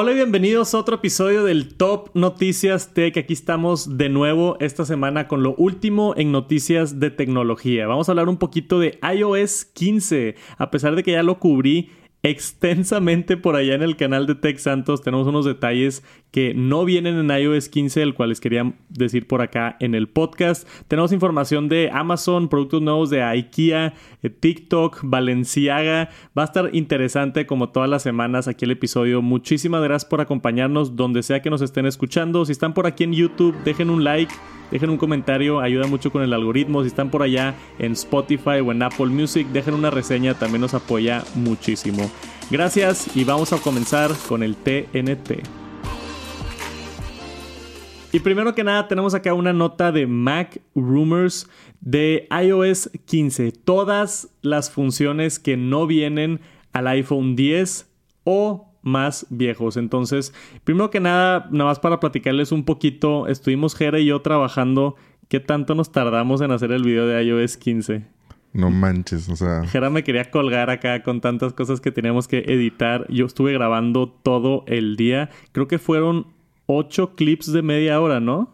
Hola y bienvenidos a otro episodio del Top Noticias Tech. Aquí estamos de nuevo esta semana con lo último en noticias de tecnología. Vamos a hablar un poquito de iOS 15. A pesar de que ya lo cubrí extensamente por allá en el canal de Tech Santos. Tenemos unos detalles que no vienen en iOS 15, el cual les quería decir por acá en el podcast. Tenemos información de Amazon, productos nuevos de IKEA, eh, TikTok, Valenciaga. Va a estar interesante como todas las semanas aquí el episodio. Muchísimas gracias por acompañarnos donde sea que nos estén escuchando. Si están por aquí en YouTube, dejen un like. Dejen un comentario, ayuda mucho con el algoritmo. Si están por allá en Spotify o en Apple Music, dejen una reseña, también nos apoya muchísimo. Gracias y vamos a comenzar con el TNT. Y primero que nada tenemos acá una nota de Mac Rumors de iOS 15. Todas las funciones que no vienen al iPhone 10 o más viejos. Entonces, primero que nada, nada más para platicarles un poquito, estuvimos Jera y yo trabajando. ¿Qué tanto nos tardamos en hacer el video de iOS 15? No manches, o sea. Jera me quería colgar acá con tantas cosas que teníamos que editar. Yo estuve grabando todo el día. Creo que fueron ocho clips de media hora, ¿no?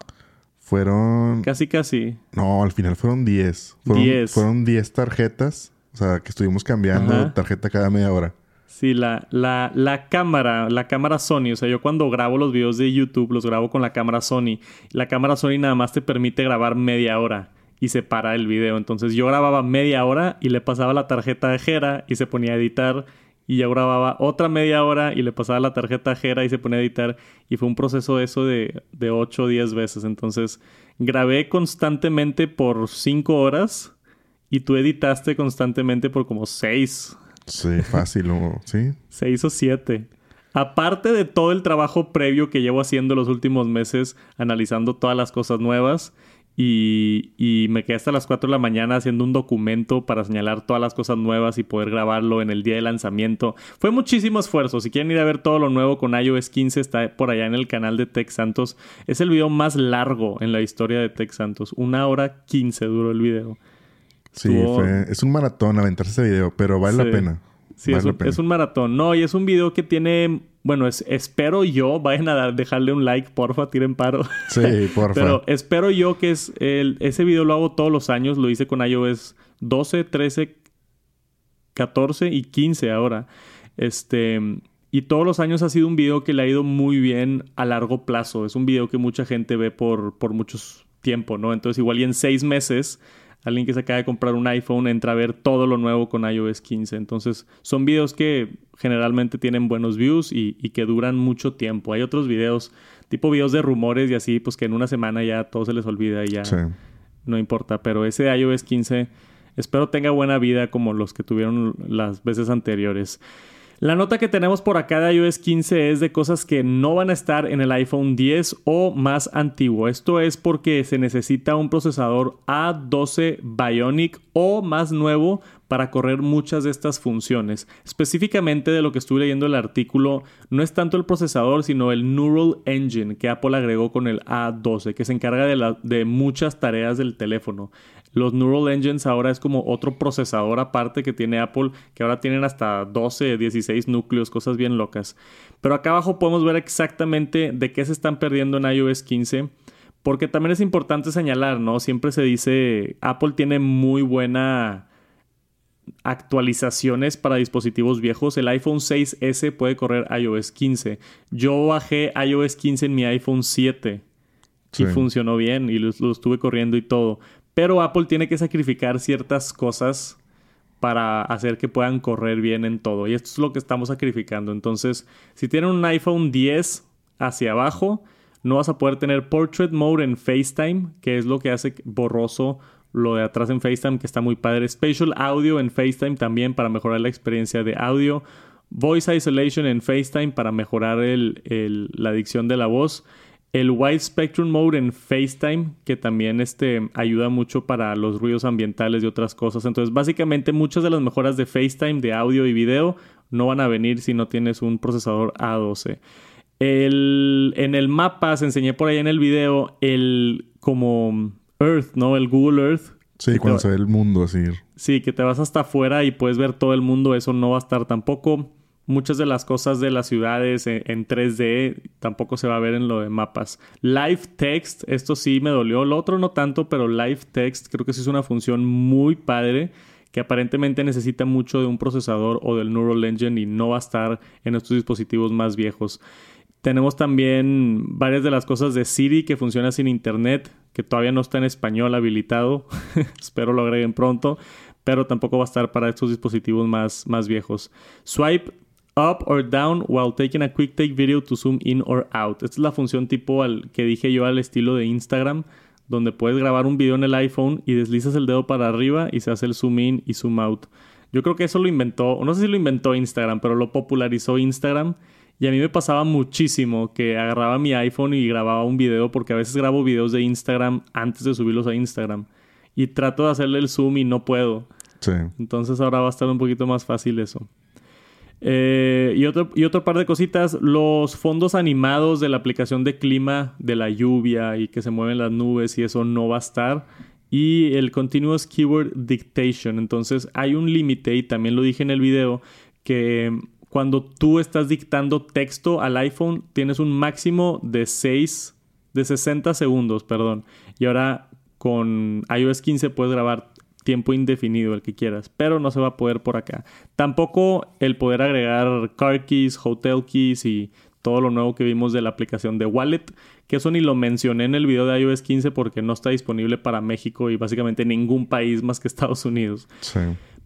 Fueron. Casi, casi. No, al final fueron diez. Fueron diez. Fueron diez tarjetas. O sea, que estuvimos cambiando tarjeta cada media hora. Sí, la, la, la cámara, la cámara Sony. O sea, yo cuando grabo los videos de YouTube los grabo con la cámara Sony. La cámara Sony nada más te permite grabar media hora y se para el video. Entonces yo grababa media hora y le pasaba la tarjeta de Jera y se ponía a editar. Y yo grababa otra media hora y le pasaba la tarjeta a Jera y se ponía a editar. Y fue un proceso eso de, de 8 o 10 veces. Entonces grabé constantemente por 5 horas y tú editaste constantemente por como 6 Sí, fácil, o, sí. Seis o siete. Aparte de todo el trabajo previo que llevo haciendo los últimos meses, analizando todas las cosas nuevas, y, y, me quedé hasta las 4 de la mañana haciendo un documento para señalar todas las cosas nuevas y poder grabarlo en el día de lanzamiento. Fue muchísimo esfuerzo. Si quieren ir a ver todo lo nuevo con iOS 15, está por allá en el canal de Tech Santos. Es el video más largo en la historia de Tech Santos. Una hora 15 duró el video. Sí, es un maratón aventarse ese video, pero vale la pena. Sí, es, un, maratón. No, y es un video que tiene. Bueno, es, espero yo, vayan a dejarle un like, porfa, tiren paro. Sí, porfa. Pero espero yo que es el, ese video lo hago todos los años, lo hice con iOS 12, 13, 14 y 15 ahora. Este. Y todos los años ha sido un video que le ha ido muy bien a largo plazo. Es un video que mucha gente ve por, por muchos tiempo, ¿no? Entonces, igual y en seis meses alguien que se acaba de comprar un iPhone entra a ver todo lo nuevo con iOS 15. Entonces, son videos que generalmente tienen buenos views y, que duran mucho tiempo. Hay otros videos, tipo videos de rumores y así, pues que en una semana ya todo se les olvida y ya no importa. Pero ese de iOS 15 espero tenga buena vida como los que tuvieron las veces anteriores. La nota que tenemos por acá de iOS 15 es de cosas que no van a estar en el iPhone 10 o más antiguo. Esto es porque se necesita un procesador A12 Bionic o más nuevo para correr muchas de estas funciones. Específicamente de lo que estuve leyendo el artículo, no es tanto el procesador, sino el Neural Engine que Apple agregó con el A12, que se encarga de, muchas tareas del teléfono. Los Neural Engines ahora es como otro procesador aparte que tiene Apple, que ahora tienen hasta 12, 16 núcleos, cosas bien locas. Pero acá abajo podemos ver exactamente de qué se están perdiendo en iOS 15. Porque también es importante señalar, ¿no? Siempre se dice, Apple tiene muy buena actualizaciones para dispositivos viejos. El iPhone 6S puede correr iOS 15. Yo bajé iOS 15 en mi iPhone 7 y funcionó bien y lo, estuve corriendo y todo. Pero Apple tiene que sacrificar ciertas cosas para hacer que puedan correr bien en todo. Y esto es lo que estamos sacrificando. Entonces, si tienen un iPhone 10 hacia abajo, no vas a poder tener Portrait Mode en FaceTime, que es lo que hace borroso lo de atrás en FaceTime, que está muy padre. Spatial Audio en FaceTime también para mejorar la experiencia de audio. Voice Isolation en FaceTime para mejorar la dicción de la voz el Wide Spectrum Mode en FaceTime, que también este, ayuda mucho para los ruidos ambientales y otras cosas. Entonces, básicamente muchas de las mejoras de FaceTime, de audio y video, no van a venir si no tienes un procesador A12. En el mapa, se enseñé por ahí en el video, el como Earth, ¿no? El Google Earth. Sí, cuando se ve el mundo así. Sí, que te vas hasta afuera y puedes ver todo el mundo, eso no va a estar tampoco. muchas de las cosas de las ciudades en, 3D tampoco se va a ver en lo de mapas. Live Text, esto sí me dolió. Lo otro no tanto, pero Live Text creo que sí es una función muy padre que aparentemente necesita mucho de un procesador o del Neural Engine y no va a estar en estos dispositivos más viejos. Tenemos también varias de las cosas de Siri que funciona sin internet, que todavía no está en español habilitado. Espero lo agreguen pronto, pero tampoco va a estar para estos dispositivos más, más viejos. Swipe up or down while taking a quick take video to zoom in or out. Esta es la función tipo al que dije yo al estilo de Instagram, donde puedes grabar un video en el iPhone y deslizas el dedo para arriba y se hace el zoom in y zoom out. Yo creo que eso lo inventó, no sé si lo inventó Instagram, pero lo popularizó Instagram. Y a mí me pasaba muchísimo que agarraba mi iPhone y grababa un video, porque a veces grabo videos de Instagram antes de subirlos a Instagram. Y trato de hacerle el zoom y no puedo. Sí. Entonces ahora va a estar un poquito más fácil eso. Eh, y, otro, y otro par de cositas, los fondos animados de la aplicación de clima, de la lluvia y que se mueven las nubes y eso no va a estar. Y el Continuous Keyword Dictation. Entonces hay un límite, y también lo dije en el video, que cuando tú estás dictando texto al iPhone tienes un máximo de 6, de 60 segundos, perdón. Y ahora con iOS 15 puedes grabar tiempo indefinido, el que quieras, pero no se va a poder por acá. Tampoco el poder agregar car keys, hotel keys y todo lo nuevo que vimos de la aplicación de Wallet, que eso ni lo mencioné en el video de iOS 15 porque no está disponible para México y básicamente ningún país más que Estados Unidos. Sí.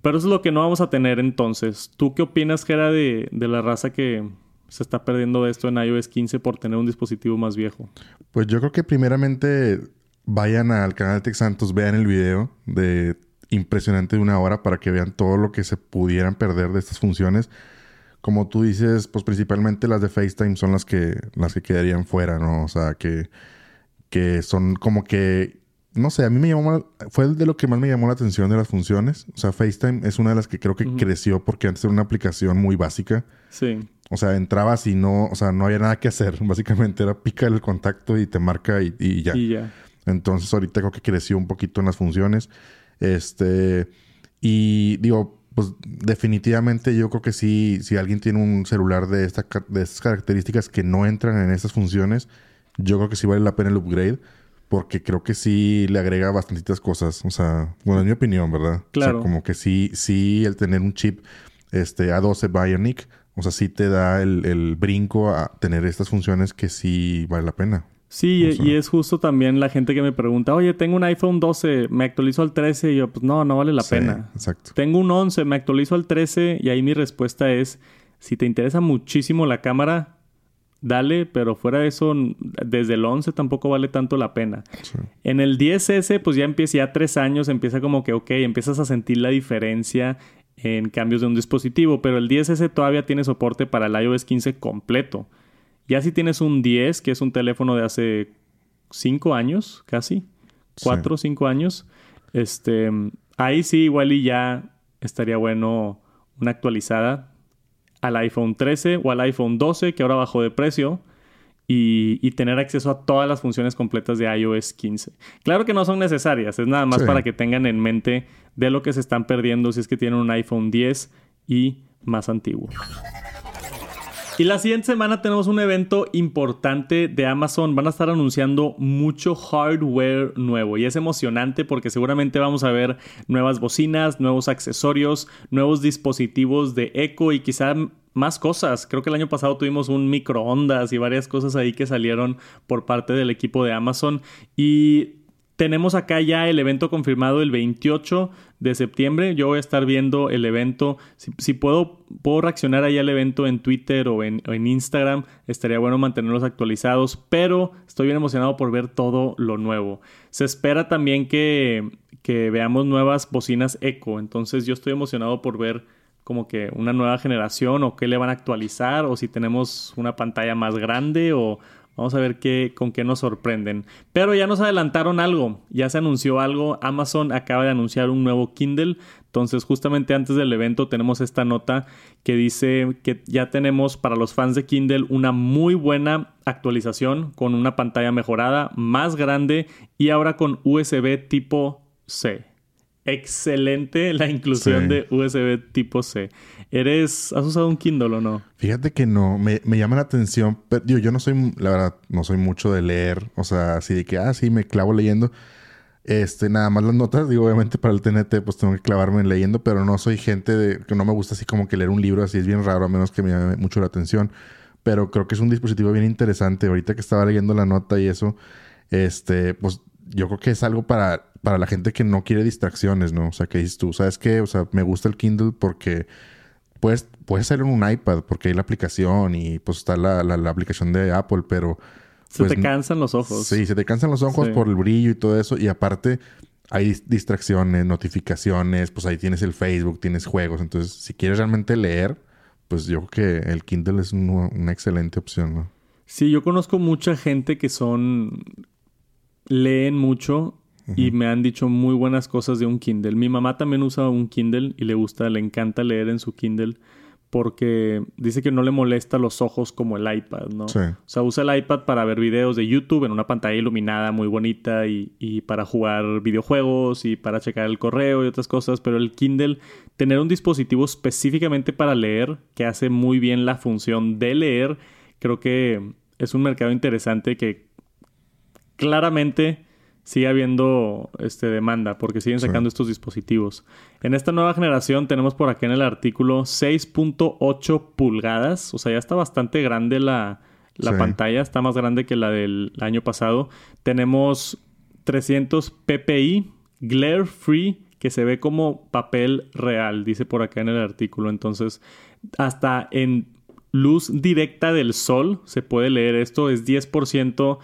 Pero eso es lo que no vamos a tener entonces. ¿Tú qué opinas, Gera, de, de la raza que se está perdiendo esto en iOS 15 por tener un dispositivo más viejo? Pues yo creo que primeramente vayan al canal de Tech Santos, vean el video de impresionante de una hora para que vean todo lo que se pudieran perder de estas funciones. Como tú dices, pues principalmente las de FaceTime son las que, las que quedarían fuera, ¿no? O sea, que, que son como que, no sé, a mí me llamó, fue de lo que más me llamó la atención de las funciones. O sea, FaceTime es una de las que creo que creció porque antes era una aplicación muy básica. Sí. O sea, entrabas y no, o sea, no había nada que hacer. Básicamente era pica el contacto y te marca y, y ya. Y ya. Entonces ahorita creo que creció un poquito en las funciones. Este, y digo, pues definitivamente yo creo que sí, si alguien tiene un celular de, esta, de estas características que no entran en estas funciones, yo creo que sí vale la pena el upgrade. Porque creo que sí le agrega bastantitas cosas. O sea, bueno, es mi opinión, ¿verdad? Claro. O sea, como que sí, sí, el tener un chip este, A12 Bionic, o sea, sí te da el, el brinco a tener estas funciones que sí vale la pena. Sí, y es justo también la gente que me pregunta, oye, tengo un iPhone 12, me actualizo al 13 y yo, pues no, no vale la pena. Exacto. Tengo un 11, me actualizo al 13 y ahí mi respuesta es, si te interesa muchísimo la cámara, dale, pero fuera de eso, desde el 11 tampoco vale tanto la pena. En el 10S, pues ya empieza, ya tres años, empieza como que, ok, empiezas a sentir la diferencia en cambios de un dispositivo, pero el 10S todavía tiene soporte para el iOS 15 completo. Ya si tienes un 10, que es un teléfono de hace 5 años, casi, 4 o 5 años, este, ahí sí igual y ya estaría bueno una actualizada al iPhone 13 o al iPhone 12, que ahora bajó de precio, y, tener acceso a todas las funciones completas de iOS 15. Claro que no son necesarias, es nada más para que tengan en mente de lo que se están perdiendo si es que tienen un iPhone 10 y más antiguo. Y la siguiente semana tenemos un evento importante de Amazon. Van a estar anunciando mucho hardware nuevo y es emocionante porque seguramente vamos a ver nuevas bocinas, nuevos accesorios, nuevos dispositivos de eco y quizá más cosas. Creo que el año pasado tuvimos un microondas y varias cosas ahí que salieron por parte del equipo de Amazon y tenemos acá ya el evento confirmado el 28 de septiembre. Yo voy a estar viendo el evento. Si, puedo, puedo reaccionar ahí al evento en Twitter o en, Instagram, estaría bueno mantenerlos actualizados. Pero estoy bien emocionado por ver todo lo nuevo. Se espera también que, que veamos nuevas bocinas Echo. Entonces yo estoy emocionado por ver como que una nueva generación o qué le van a actualizar o si tenemos una pantalla más grande o Vamos a ver qué, con qué nos sorprenden. Pero ya nos adelantaron algo, ya se anunció algo. Amazon acaba de anunciar un nuevo Kindle. Entonces, justamente antes del evento tenemos esta nota que dice que ya tenemos para los fans de Kindle una muy buena actualización con una pantalla mejorada, más grande y ahora con USB tipo C. excelente la inclusión de USB tipo C. ¿Eres, has usado un Kindle o no? Fíjate que no, me, llama la atención, pero digo, yo no soy, la verdad, no soy mucho de leer, o sea, así de que, ah, sí, me clavo leyendo. Este, nada más las notas, digo, obviamente para el TNT, pues tengo que clavarme leyendo, pero no soy gente de, que no me gusta así como que leer un libro así, es bien raro, a menos que me llame mucho la atención. Pero creo que es un dispositivo bien interesante. Ahorita que estaba leyendo la nota y eso, este, pues yo creo que es algo para, para la gente que no quiere distracciones, ¿no? O sea, que dices tú, ¿sabes qué? O sea, me gusta el Kindle porque puedes, puedes hacerlo en un iPad porque hay la aplicación y pues está la, la, aplicación de Apple, pero... Se te pues, cansan los ojos. Sí, se te cansan los ojos por el brillo y todo eso. Y aparte, hay distracciones, notificaciones, pues ahí tienes el Facebook, tienes juegos. Entonces, si quieres realmente leer, pues yo creo que el Kindle es una excelente opción, ¿no? Sí, yo conozco mucha gente que son... leen mucho y me han dicho muy buenas cosas de un Kindle. Mi mamá también usa un Kindle y le gusta, le encanta leer en su Kindle porque dice que no le molesta los ojos como el iPad, ¿no? Sí. O sea, usa el iPad para ver videos de YouTube en una pantalla iluminada muy bonita y, y, para jugar videojuegos y para checar el correo y otras cosas, pero el Kindle, tener un dispositivo específicamente para leer que hace muy bien la función de leer, creo que es un mercado interesante que claramente sigue habiendo este, demanda porque siguen sacando estos dispositivos. En esta nueva generación tenemos por acá en el artículo 6.8 pulgadas, o sea, ya está bastante grande la, pantalla, está más grande que la del año pasado. Tenemos 300 ppi, glare free, que se ve como papel real, dice por acá en el artículo. Entonces, hasta en luz directa del sol se puede leer esto, es 10%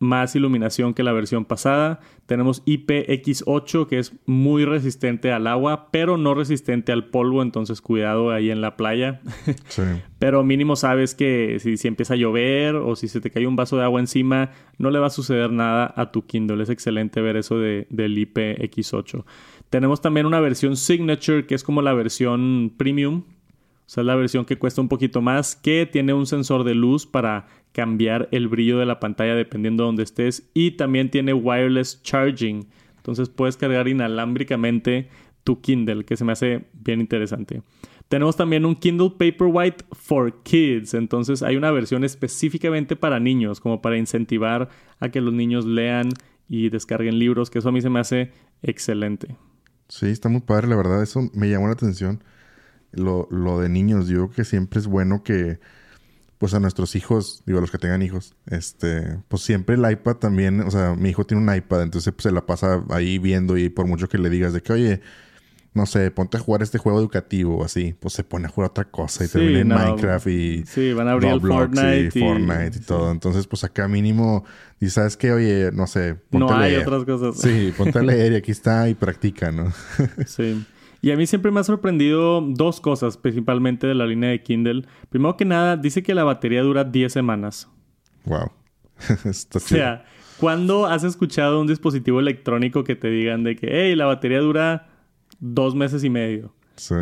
más iluminación que la versión pasada. Tenemos IPX8 que es muy resistente al agua, pero no resistente al polvo, entonces cuidado ahí en la playa. Sí. pero mínimo sabes que si, si, empieza a llover o si se te cae un vaso de agua encima, no le va a suceder nada a tu Kindle. Es excelente ver eso de, del IPX8. Tenemos también una versión Signature que es como la versión premium. O sea, es la versión que cuesta un poquito más, que tiene un sensor de luz para cambiar el brillo de la pantalla dependiendo de donde estés y también tiene wireless charging. Entonces puedes cargar inalámbricamente tu Kindle, que se me hace bien interesante. Tenemos también un Kindle Paperwhite for Kids, entonces hay una versión específicamente para niños, como para incentivar a que los niños lean y descarguen libros, que eso a mí se me hace excelente. Sí, está muy padre, la verdad, eso me llamó la atención. Lo, lo de niños, yo que siempre es bueno que pues a nuestros hijos, digo, a los que tengan hijos, este, pues siempre el iPad también, o sea, mi hijo tiene un iPad, entonces pues, se la pasa ahí viendo y por mucho que le digas de que, oye, no sé, ponte a jugar este juego educativo o así, pues se pone a jugar otra cosa y termina en Minecraft y sí, van a abrir Fortnite y, Fortnite y, todo. Entonces, pues acá mínimo, y sabes que, oye, no sé, ponte no hay otras cosas. Sí, ponte a leer y aquí está y practica, ¿no? sí. Y a mí siempre me ha sorprendido dos cosas, principalmente de la línea de Kindle. Primero que nada, dice que la batería dura 10 semanas. Wow. o sea, ¿cuándo has escuchado un dispositivo electrónico que te digan de que, hey, la batería dura dos meses y medio? Sí.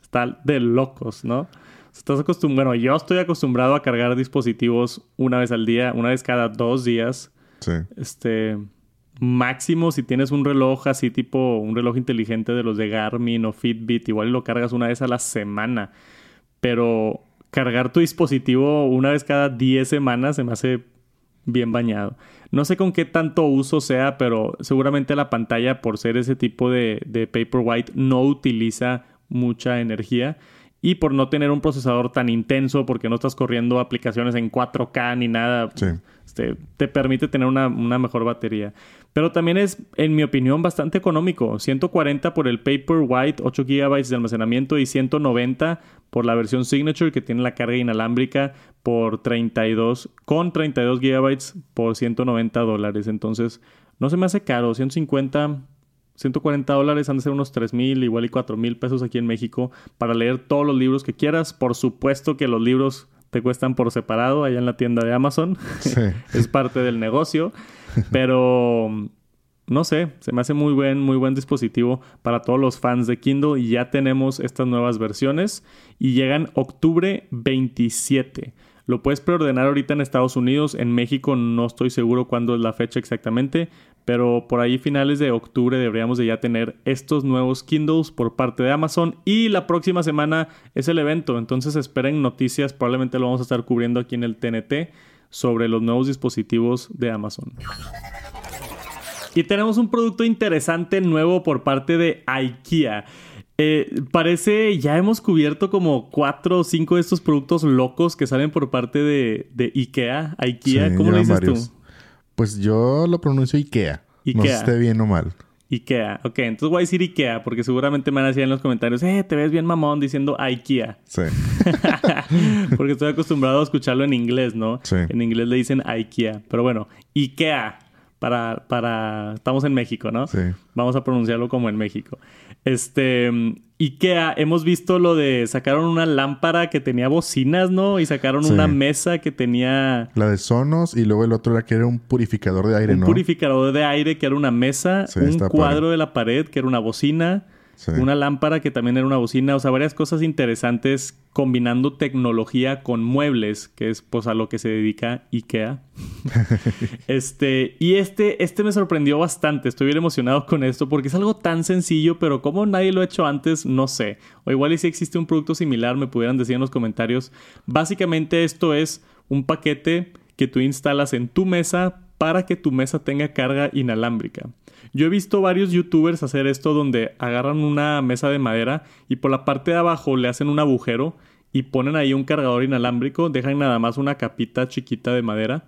Está de locos, ¿no? Estás acostumbrado, bueno, yo estoy acostumbrado a cargar dispositivos una vez al día, una vez cada dos días. Sí. Este, máximo si tienes un reloj así tipo un reloj inteligente de los de Garmin o Fitbit, igual lo cargas una vez a la semana. Pero cargar tu dispositivo una vez cada 10 semanas se me hace bien bañado. No sé con qué tanto uso sea, pero seguramente la pantalla, por ser ese tipo de, de Paperwhite, no utiliza mucha energía. Y por no tener un procesador tan intenso, porque no estás corriendo aplicaciones en 4K ni nada, este, te permite tener una, mejor batería. Pero también es, en mi opinión, bastante económico. 140 por el Paperwhite, 8 GB de almacenamiento y 190 por la versión Signature que tiene la carga inalámbrica por 32, con 32 GB por 190 dólares. Entonces, no se me hace caro. 150, 140 dólares han de ser unos 3 mil, igual y 4 mil pesos aquí en México para leer todos los libros que quieras. Por supuesto que los libros te cuestan por separado allá en la tienda de Amazon. es parte del negocio. Pero no sé, se me hace muy buen, muy buen dispositivo para todos los fans de Kindle y ya tenemos estas nuevas versiones y llegan octubre 27. Lo puedes preordenar ahorita en Estados Unidos. En México no estoy seguro cuándo es la fecha exactamente, pero por ahí finales de octubre deberíamos de ya tener estos nuevos Kindles por parte de Amazon y la próxima semana es el evento, entonces esperen noticias, probablemente lo vamos a estar cubriendo aquí en el TNT sobre los nuevos dispositivos de Amazon. Y tenemos un producto interesante nuevo por parte de IKEA. Eh, parece, ya hemos cubierto como cuatro o cinco de estos productos locos que salen por parte de, IKEA. IKEA, ¿cómo lo dices tú? Pues yo lo pronuncio Ikea. Ikea. No esté bien o mal. Ikea. Ok, entonces voy a decir Ikea porque seguramente me van a decir en los comentarios, eh, te ves bien mamón diciendo Ikea. Sí. porque estoy acostumbrado a escucharlo en inglés, ¿no? Sí. En inglés le dicen Ikea. Pero bueno, Ikea. Para, para... Estamos en México, ¿no? Sí. Vamos a pronunciarlo como en México. Este, IKEA, hemos visto lo de sacaron una lámpara que tenía bocinas, ¿no? Y sacaron una mesa que tenía la de Sonos y luego el otro era que era un purificador de aire, un ¿no? Un purificador de aire que era una mesa, un cuadro de la pared que era una bocina una lámpara que también era una bocina, o sea, varias cosas interesantes combinando tecnología con muebles, que es pues a lo que se dedica IKEA. este, y este, este me sorprendió bastante, estoy bien emocionado con esto porque es algo tan sencillo, pero como nadie lo ha hecho antes, no sé. O igual y si existe un producto similar, me pudieran decir en los comentarios. Básicamente esto es un paquete que tú instalas en tu mesa para que tu mesa tenga carga inalámbrica. Yo he visto varios youtubers hacer esto donde agarran una mesa de madera y por la parte de abajo le hacen un agujero y ponen ahí un cargador inalámbrico, dejan nada más una capita chiquita de madera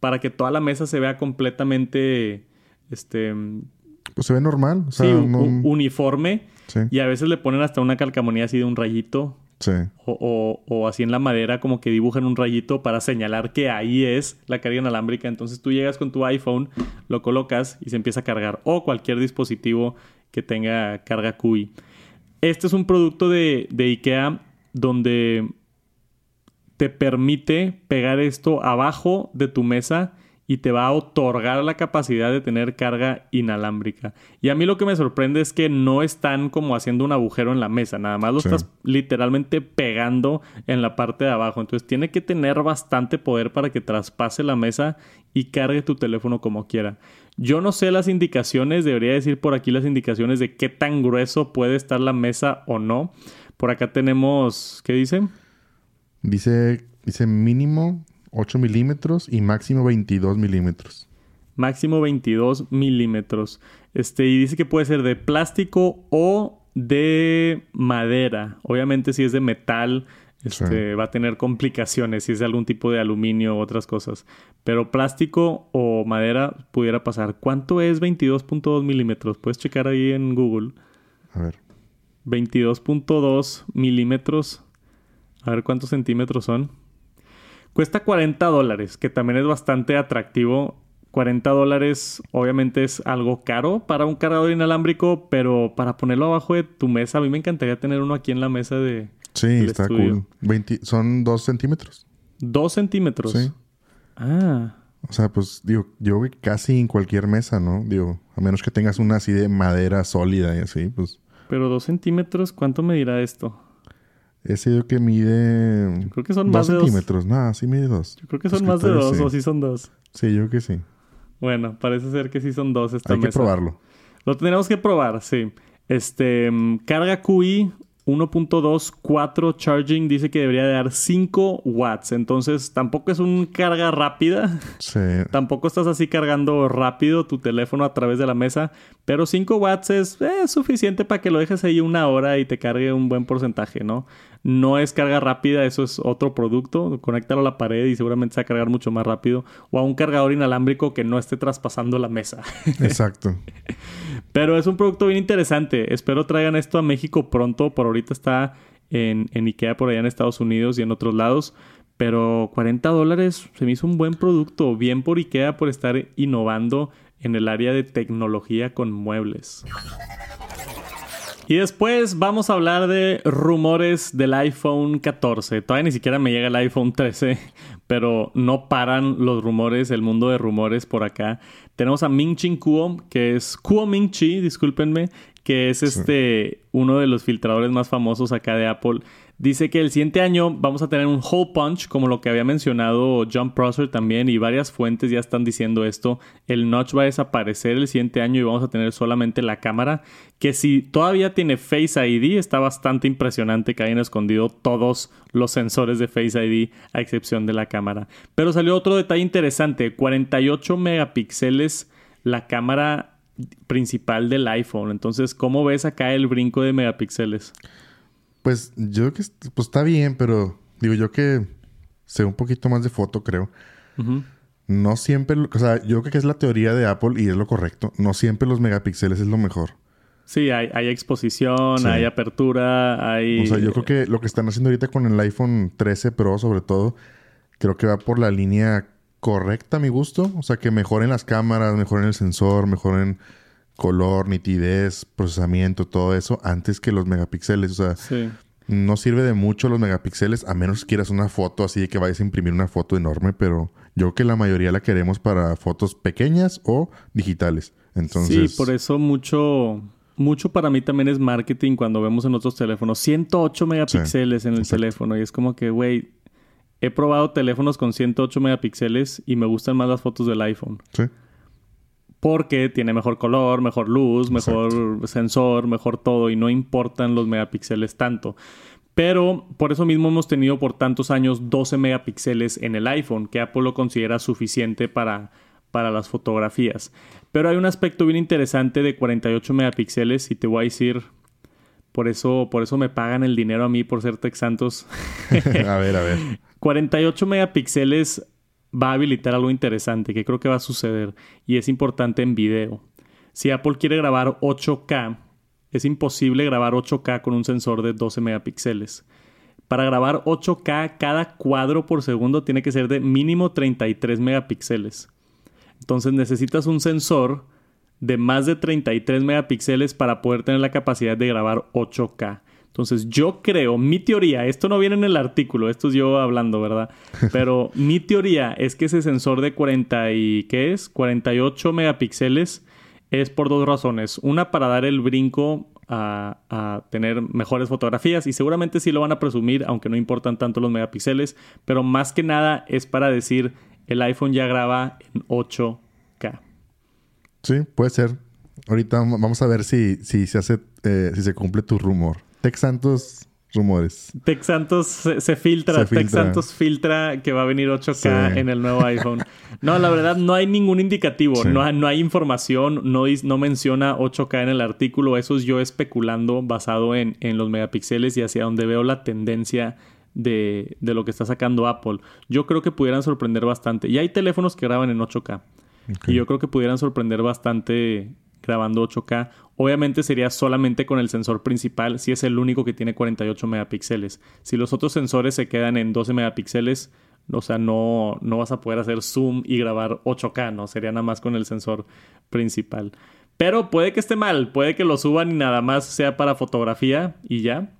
para que toda la mesa se vea completamente este pues se ve normal, o sea, uniforme y a veces le ponen hasta una calcamonía así de un rayito Sí. O, o, así en la madera como que dibujan un rayito para señalar que ahí es la carga inalámbrica. Entonces tú llegas con tu iPhone, lo colocas y se empieza a cargar. O cualquier dispositivo que tenga carga QI. Este es un producto de, de IKEA donde te permite pegar esto abajo de tu mesa y te va a otorgar la capacidad de tener carga inalámbrica. Y a mí lo que me sorprende es que no están como haciendo un agujero en la mesa, nada más lo estás literalmente pegando en la parte de abajo. Entonces tiene que tener bastante poder para que traspase la mesa y cargue tu teléfono como quiera. Yo no sé las indicaciones, debería decir por aquí las indicaciones de qué tan grueso puede estar la mesa o no. Por acá tenemos, ¿qué dice? Dice, dice mínimo 8 milímetros y máximo 22 milímetros. Máximo 22 milímetros. Este, y dice que puede ser de plástico o de madera. Obviamente si es de metal, este, va a tener complicaciones si es de algún tipo de aluminio u otras cosas. Pero plástico o madera pudiera pasar. ¿Cuánto es 22.2 milímetros? Puedes checar ahí en Google. A ver. 22.2 milímetros. A ver cuántos centímetros son. Cuesta 40 dólares, que también es bastante atractivo. 40 dólares obviamente es algo caro para un cargador inalámbrico, pero para ponerlo abajo de tu mesa, a mí me encantaría tener uno aquí en la mesa de... Sí, está cool. son 2 centímetros. 2 centímetros. Sí. Ah. O sea, pues digo, yo casi en cualquier mesa, ¿no? Digo, a menos que tengas una así de madera sólida y así, pues... Pero 2 centímetros, ¿cuánto medirá esto? Ese yo que mide. creo que son más de centímetros. No, sí mide dos. Yo creo que son más de dos, o sí son dos. Sí, yo creo que sí. Bueno, parece ser que sí son dos esta Hay que probarlo. Lo tendremos que probar, sí. Este, mm, carga QI 1.2, 4 charging dice que debería dar 5 watts. Entonces tampoco es un carga rápida. Sí. tampoco estás así cargando rápido tu teléfono a través de la mesa. Pero 5 watts es suficiente para que lo dejes ahí una hora y te cargue un buen porcentaje, ¿no? No es carga rápida, eso es otro producto. Conéctalo a la pared y seguramente se va a cargar mucho más rápido. O a un cargador inalámbrico que no esté traspasando la mesa. Exacto. Pero es un producto bien interesante. Espero traigan esto a México pronto. Por ahorita está en, en Ikea por allá en Estados Unidos y en otros lados. Pero 40 dólares se me hizo un buen producto. Bien por Ikea por estar innovando en el área de tecnología con muebles. Y después vamos a hablar de rumores del iPhone 14. Todavía ni siquiera me llega el iPhone 13, pero no paran los rumores, el mundo de rumores por acá. Tenemos a Ming Chi Kuo, que es Kuo Ming Chi, discúlpenme, que es este uno de los filtradores más famosos acá de Apple. Dice que el siguiente año vamos a tener un hole punch, como lo que había mencionado John Prosser también, y varias fuentes ya están diciendo esto. El notch va a desaparecer el siguiente año y vamos a tener solamente la cámara, que si todavía tiene Face ID, está bastante impresionante que hayan escondido todos los sensores de Face ID, a excepción de la cámara. Pero salió otro detalle interesante, 48 megapíxeles la cámara principal del iPhone. Entonces, ¿cómo ves acá el brinco de megapíxeles? Pues yo creo que pues está bien, pero digo yo que sé un poquito más de foto, creo. No siempre, o sea, yo creo que es la teoría de Apple y es lo correcto. No siempre los megapíxeles es lo mejor. Sí, hay, hay exposición, hay apertura, hay... O sea, yo creo que lo que están haciendo ahorita con el iPhone 13 Pro, sobre todo, creo que va por la línea correcta a mi gusto. O sea, que mejoren las cámaras, mejoren el sensor, mejoren color, nitidez, procesamiento, todo eso, antes que los megapíxeles. O sea, no sirve de mucho los megapíxeles, a menos que quieras una foto así de que vayas a imprimir una foto enorme, pero yo creo que la mayoría la queremos para fotos pequeñas o digitales. Entonces... Sí, por eso mucho... Mucho para mí también es marketing cuando vemos en otros teléfonos 108 megapíxeles en el teléfono y es como que, güey, he probado teléfonos con 108 megapíxeles y me gustan más las fotos del iPhone. Sí porque tiene mejor color, mejor luz, mejor sensor, mejor todo y no importan los megapíxeles tanto. Pero por eso mismo hemos tenido por tantos años 12 megapíxeles en el iPhone, que Apple lo considera suficiente para, para las fotografías. Pero hay un aspecto bien interesante de 48 megapíxeles y te voy a decir, por eso, por eso me pagan el dinero a mí por ser Texantos. a ver, a ver. 48 megapíxeles va a habilitar algo interesante que creo que va a suceder y es importante en video. Si Apple quiere grabar 8K, es imposible grabar 8K con un sensor de 12 megapíxeles. Para grabar 8K, cada cuadro por segundo tiene que ser de mínimo 33 megapíxeles. Entonces necesitas un sensor de más de 33 megapíxeles para poder tener la capacidad de grabar 8K. Entonces yo creo, mi teoría, esto no viene en el artículo, esto es yo hablando, ¿verdad? Pero mi teoría es que ese sensor de 40 y, ¿qué es? 48 megapíxeles es por dos razones. Una, para dar el brinco a, a, tener mejores fotografías y seguramente sí lo van a presumir, aunque no importan tanto los megapíxeles, pero más que nada es para decir, el iPhone ya graba en 8K. Sí, puede ser. Ahorita vamos a ver si, si se hace, eh, si se cumple tu rumor. Tex Santos rumores. Tex Santos se, filtra. Tex Santos filtra que va a venir 8K en el nuevo iPhone. No, la verdad no hay ningún indicativo. No, no, hay información. No, no menciona 8K en el artículo. Eso es yo especulando basado en, en los megapíxeles y hacia donde veo la tendencia de, de, lo que está sacando Apple. Yo creo que pudieran sorprender bastante. Y hay teléfonos que graban en 8K. Y yo creo que pudieran sorprender bastante grabando 8K. Obviamente sería solamente con el sensor principal si es el único que tiene 48 megapíxeles. Si los otros sensores se quedan en 12 megapíxeles, o sea, no, no vas a poder hacer zoom y grabar 8K, ¿no? Sería nada más con el sensor principal. Pero puede que esté mal, puede que lo suban y nada más sea para fotografía y ya.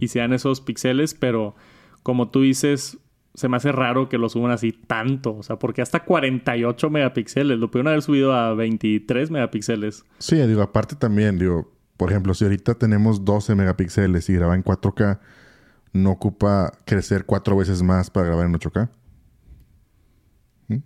Y sean esos píxeles, pero como tú dices, se me hace raro que lo suban así tanto. O sea, porque hasta 48 megapíxeles. Lo pudieron haber subido a 23 megapíxeles. Sí, digo, aparte también, digo, por ejemplo, si ahorita tenemos 12 megapíxeles y graba en 4K, no ocupa crecer cuatro veces más para grabar en 8K. ¿Mm? O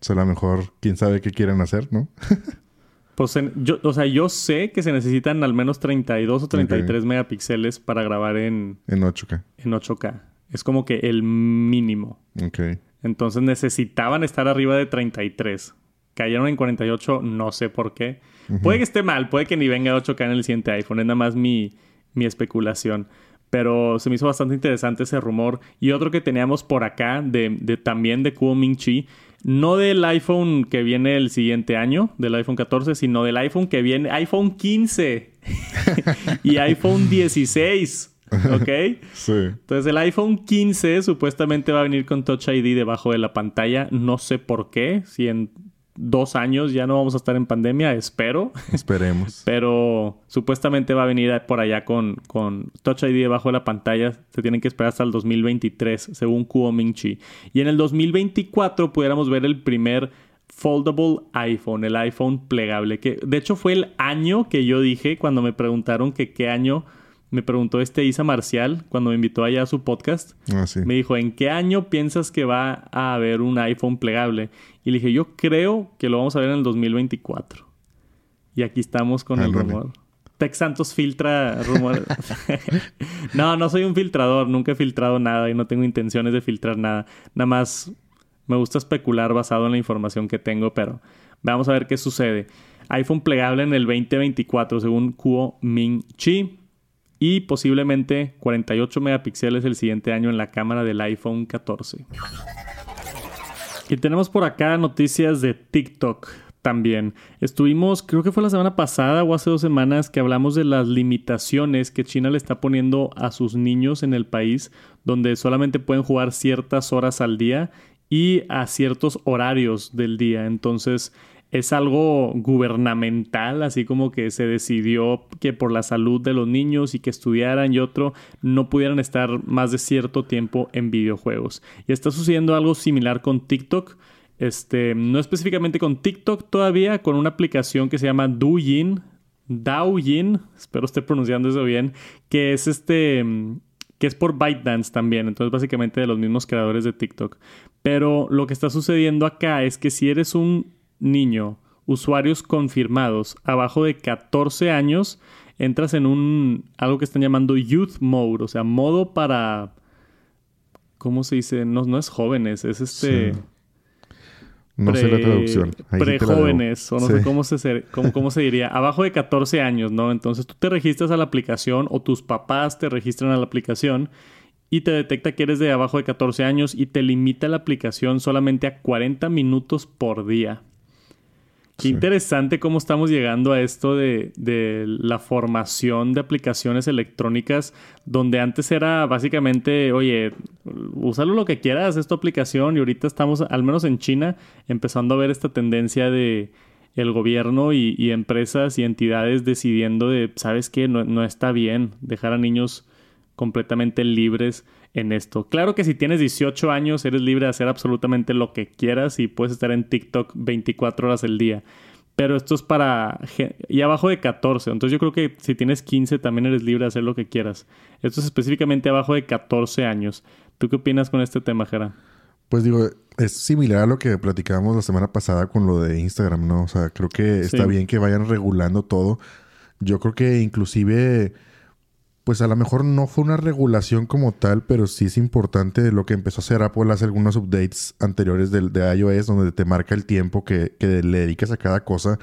sea, a lo mejor, quién sabe qué quieren hacer, ¿no? pues yo, o sea, yo sé que se necesitan al menos 32 o 33 megapíxeles para grabar en... En 8K. En 8K. Es como que el mínimo. Ok. Entonces necesitaban estar arriba de 33. Cayeron en 48, no sé por qué. Puede que esté mal, puede que ni venga 8K en el siguiente iPhone. Es nada más mi, mi especulación. Pero se me hizo bastante interesante ese rumor. Y otro que teníamos por acá, de, de también de Kuo Ming Chi. No del iPhone que viene el siguiente año, del iPhone 14, sino del iPhone que viene, iPhone 15 y iPhone 16. ¿Ok? sí. Entonces el iPhone 15 supuestamente va a venir con Touch ID debajo de la pantalla. No sé por qué. Si en dos años ya no vamos a estar en pandemia, espero. Esperemos. Pero supuestamente va a venir por allá con, con Touch ID debajo de la pantalla. Se tienen que esperar hasta el 2023, según Kuo Ming Chi. Y en el 2024 pudiéramos ver el primer foldable iPhone, el iPhone plegable. Que de hecho fue el año que yo dije cuando me preguntaron que qué año me preguntó este Isa Marcial cuando me invitó allá a su podcast. Ah, sí. Me dijo, ¿en qué año piensas que va a haber un iPhone plegable? Y le dije, yo creo que lo vamos a ver en el 2024. Y aquí estamos con el rumor. Tex Santos filtra rumores. no, no soy un filtrador. Nunca he filtrado nada y no tengo intenciones de filtrar nada. Nada más me gusta especular basado en la información que tengo, pero vamos a ver qué sucede. iPhone plegable en el 2024 según Kuo Min Chi. Y posiblemente 48 megapíxeles el siguiente año en la cámara del iPhone 14. Y tenemos por acá noticias de TikTok también. Estuvimos, creo que fue la semana pasada o hace dos semanas, que hablamos de las limitaciones que China le está poniendo a sus niños en el país, donde solamente pueden jugar ciertas horas al día y a ciertos horarios del día. Entonces es algo gubernamental, así como que se decidió que por la salud de los niños y que estudiaran y otro no pudieran estar más de cierto tiempo en videojuegos. Y está sucediendo algo similar con TikTok. Este, no específicamente con TikTok todavía, con una aplicación que se llama Douyin, Douyin, espero esté pronunciando eso bien, que es este que es por ByteDance también, entonces básicamente de los mismos creadores de TikTok. Pero lo que está sucediendo acá es que si eres un niño, usuarios confirmados abajo de 14 años, entras en un algo que están llamando youth mode, o sea, modo para ¿cómo se dice? No, no es jóvenes, es este Sí. No sé la traducción. Pre-jóvenes, o no sé cómo se, se- cómo, cómo se diría. Abajo de 14 años, ¿no? Entonces tú te registras a la aplicación o tus papás te registran a la aplicación y te detecta que eres de abajo de 14 años y te limita la aplicación solamente a 40 minutos por día. Qué Sí. interesante cómo estamos llegando a esto de, de la formación de aplicaciones electrónicas, donde antes era básicamente, oye, úsalo lo que quieras, es tu aplicación, y ahorita estamos, al menos en China, empezando a ver esta tendencia de el gobierno y, y empresas y entidades decidiendo de, ¿sabes qué? No, no está bien dejar a niños completamente libres en esto. Claro que si tienes 18 años eres libre de hacer absolutamente lo que quieras y puedes estar en TikTok 24 horas al día. Pero esto es para... Y abajo de 14. Entonces yo creo que si tienes 15 también eres libre de hacer lo que quieras. Esto es específicamente abajo de 14 años. ¿Tú qué opinas con este tema, Jera? Pues digo, es similar a lo que platicábamos la semana pasada con lo de Instagram, ¿no? O sea, creo que está Sí. bien que vayan regulando todo. Yo creo que inclusive, pues a lo mejor no fue una regulación como tal, pero sí es importante lo que empezó a hacer Apple hace algunos updates anteriores del, de iOS, donde te marca el tiempo que, que le dedicas a cada cosa.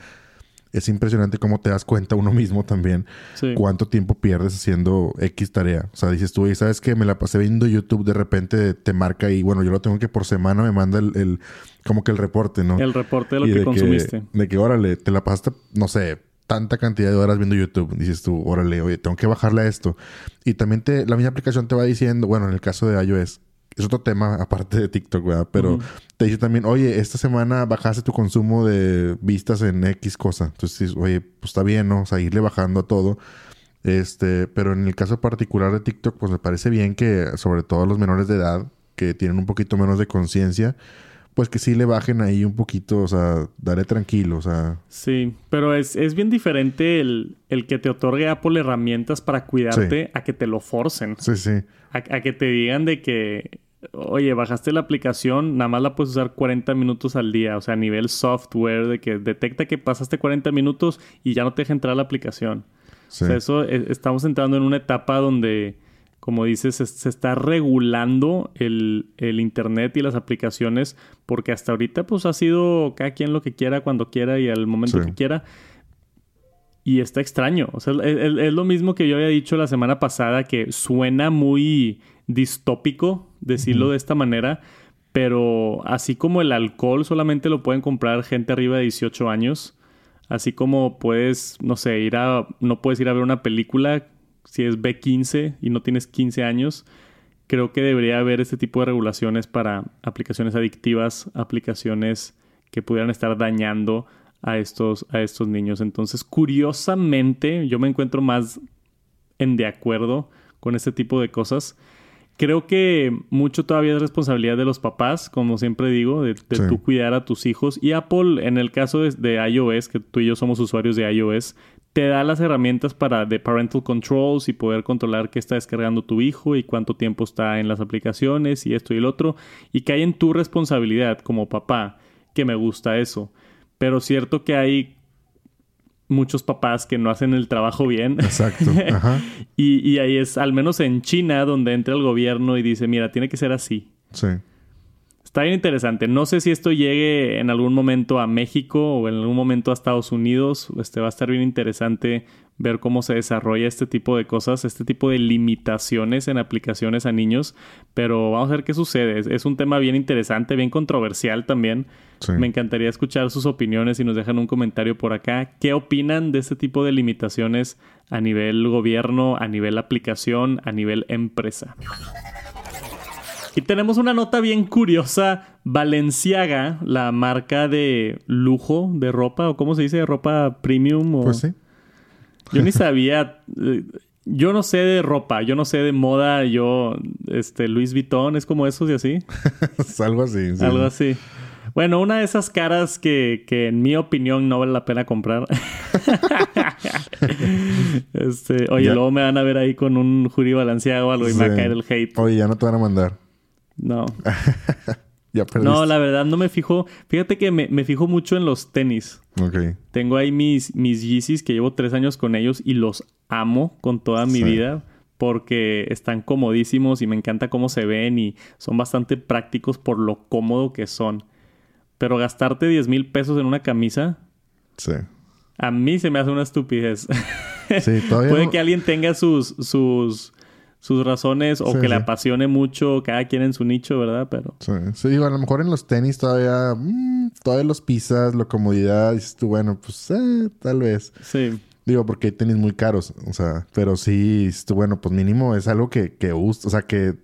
Es impresionante cómo te das cuenta uno mismo también Sí. cuánto tiempo pierdes haciendo X tarea. O sea, dices tú, y sabes que me la pasé viendo YouTube, de repente te marca y bueno, yo lo tengo que por semana me manda el, el- como que el reporte, ¿no? El reporte de lo Y que consumiste. de que, órale, te la pasaste, no sé, tanta cantidad de horas viendo YouTube. Dices tú, órale, oye, tengo que bajarle a esto. Y también te, la misma aplicación te va diciendo, bueno, en el caso de iOS, es otro tema aparte de TikTok, ¿verdad? Pero Ujú. te dice también, oye, esta semana bajaste tu consumo de vistas en X cosa. Entonces, dices, oye, pues está bien, ¿no? O sea, irle bajando a todo. Este, pero en el caso particular de TikTok, pues me parece bien que, sobre todo los menores de edad, que tienen un poquito menos de conciencia, pues que sí le bajen ahí un poquito, o sea, dale tranquilo, o sea, Sí, pero es, es bien diferente el, el que te otorgue Apple herramientas para cuidarte a que te lo forcen. sí, sí, A, a que te digan de que, oye, bajaste la aplicación, nada más la puedes usar 40 minutos al día. O sea, a nivel software, de que detecta que pasaste 40 minutos y ya no te deja entrar a la aplicación. sí. O sea, eso eh, estamos entrando en una etapa donde, como dices, se, se está regulando el, el Internet y las aplicaciones, porque hasta ahorita pues ha sido cada quien lo que quiera, cuando quiera y al momento Sí. que quiera. Y está extraño. O sea, es, es- es lo mismo que yo había dicho la semana pasada, que suena muy distópico decirlo de esta manera, pero así como el alcohol solamente lo pueden comprar gente arriba de 18 años, así como puedes, no sé, ir a, no puedes ir a ver una película si es B15 y no tienes 15 años, creo que debería haber este tipo de regulaciones para aplicaciones adictivas, aplicaciones que pudieran estar dañando a estos, a estos niños. Entonces, curiosamente, yo me encuentro más en de acuerdo con este tipo de cosas. Creo que mucho todavía es responsabilidad de los papás, como siempre digo, de, de Sí. tú cuidar a tus hijos. Y Apple, en el caso de, de iOS, que tú y yo somos usuarios de iOS, te da las herramientas para de parental controls y poder controlar qué está descargando tu hijo y cuánto tiempo está en las aplicaciones y esto y el otro y que hay en tu responsabilidad como papá que me gusta eso. Pero cierto que hay muchos papás que no hacen el trabajo bien. Exacto. y, y ahí es, al menos en China, donde entra el gobierno y dice, mira, tiene que ser así. Sí. Está bien interesante. No sé si esto llegue en algún momento a México o en algún momento a Estados Unidos. Este va a estar bien interesante ver cómo se desarrolla este tipo de cosas, este tipo de limitaciones en aplicaciones a niños. Pero vamos a ver qué sucede. Es, un tema bien interesante, bien controversial también. Me encantaría escuchar sus opiniones y nos dejan un comentario por acá. ¿Qué opinan de este tipo de limitaciones a nivel gobierno, a nivel aplicación, a nivel empresa? Y tenemos una nota bien curiosa. Valenciaga, la marca de lujo de ropa, o cómo se dice, ropa premium. O... Pues sí. Yo ni sabía. Eh, yo no sé de ropa, yo no sé de moda. Yo, este, Luis Vuitton, es como esos y así. algo así. Sí. Algo así. Bueno, una de esas caras que, que, en mi opinión no vale la pena comprar. este, oye, luego me van a ver ahí con un jury balanceado o algo y me va a caer el hate. Oye, ya no te van a mandar. No. ya No, la verdad no me fijo. Fíjate que me, fijo mucho en los tenis. Ok. Tengo ahí mis, mis Yeezys que llevo tres años con ellos y los amo con toda mi vida porque están comodísimos y me encanta cómo se ven y son bastante prácticos por lo cómodo que son. Pero gastarte 10 mil pesos en una camisa. Sí. A mí se me hace una estupidez. Sí, todavía. Puede que alguien tenga sus, sus sus razones o que le apasione mucho cada quien en su nicho, ¿verdad? Pero... Sí, sí digo, a lo mejor en los tenis todavía, mmm, todavía los pisas, la comodidad, dices tú, bueno, pues eh, tal vez. Sí. Digo, porque hay tenis muy caros, o sea, pero sí, tú, bueno, pues mínimo es algo que, que gusta, o sea, que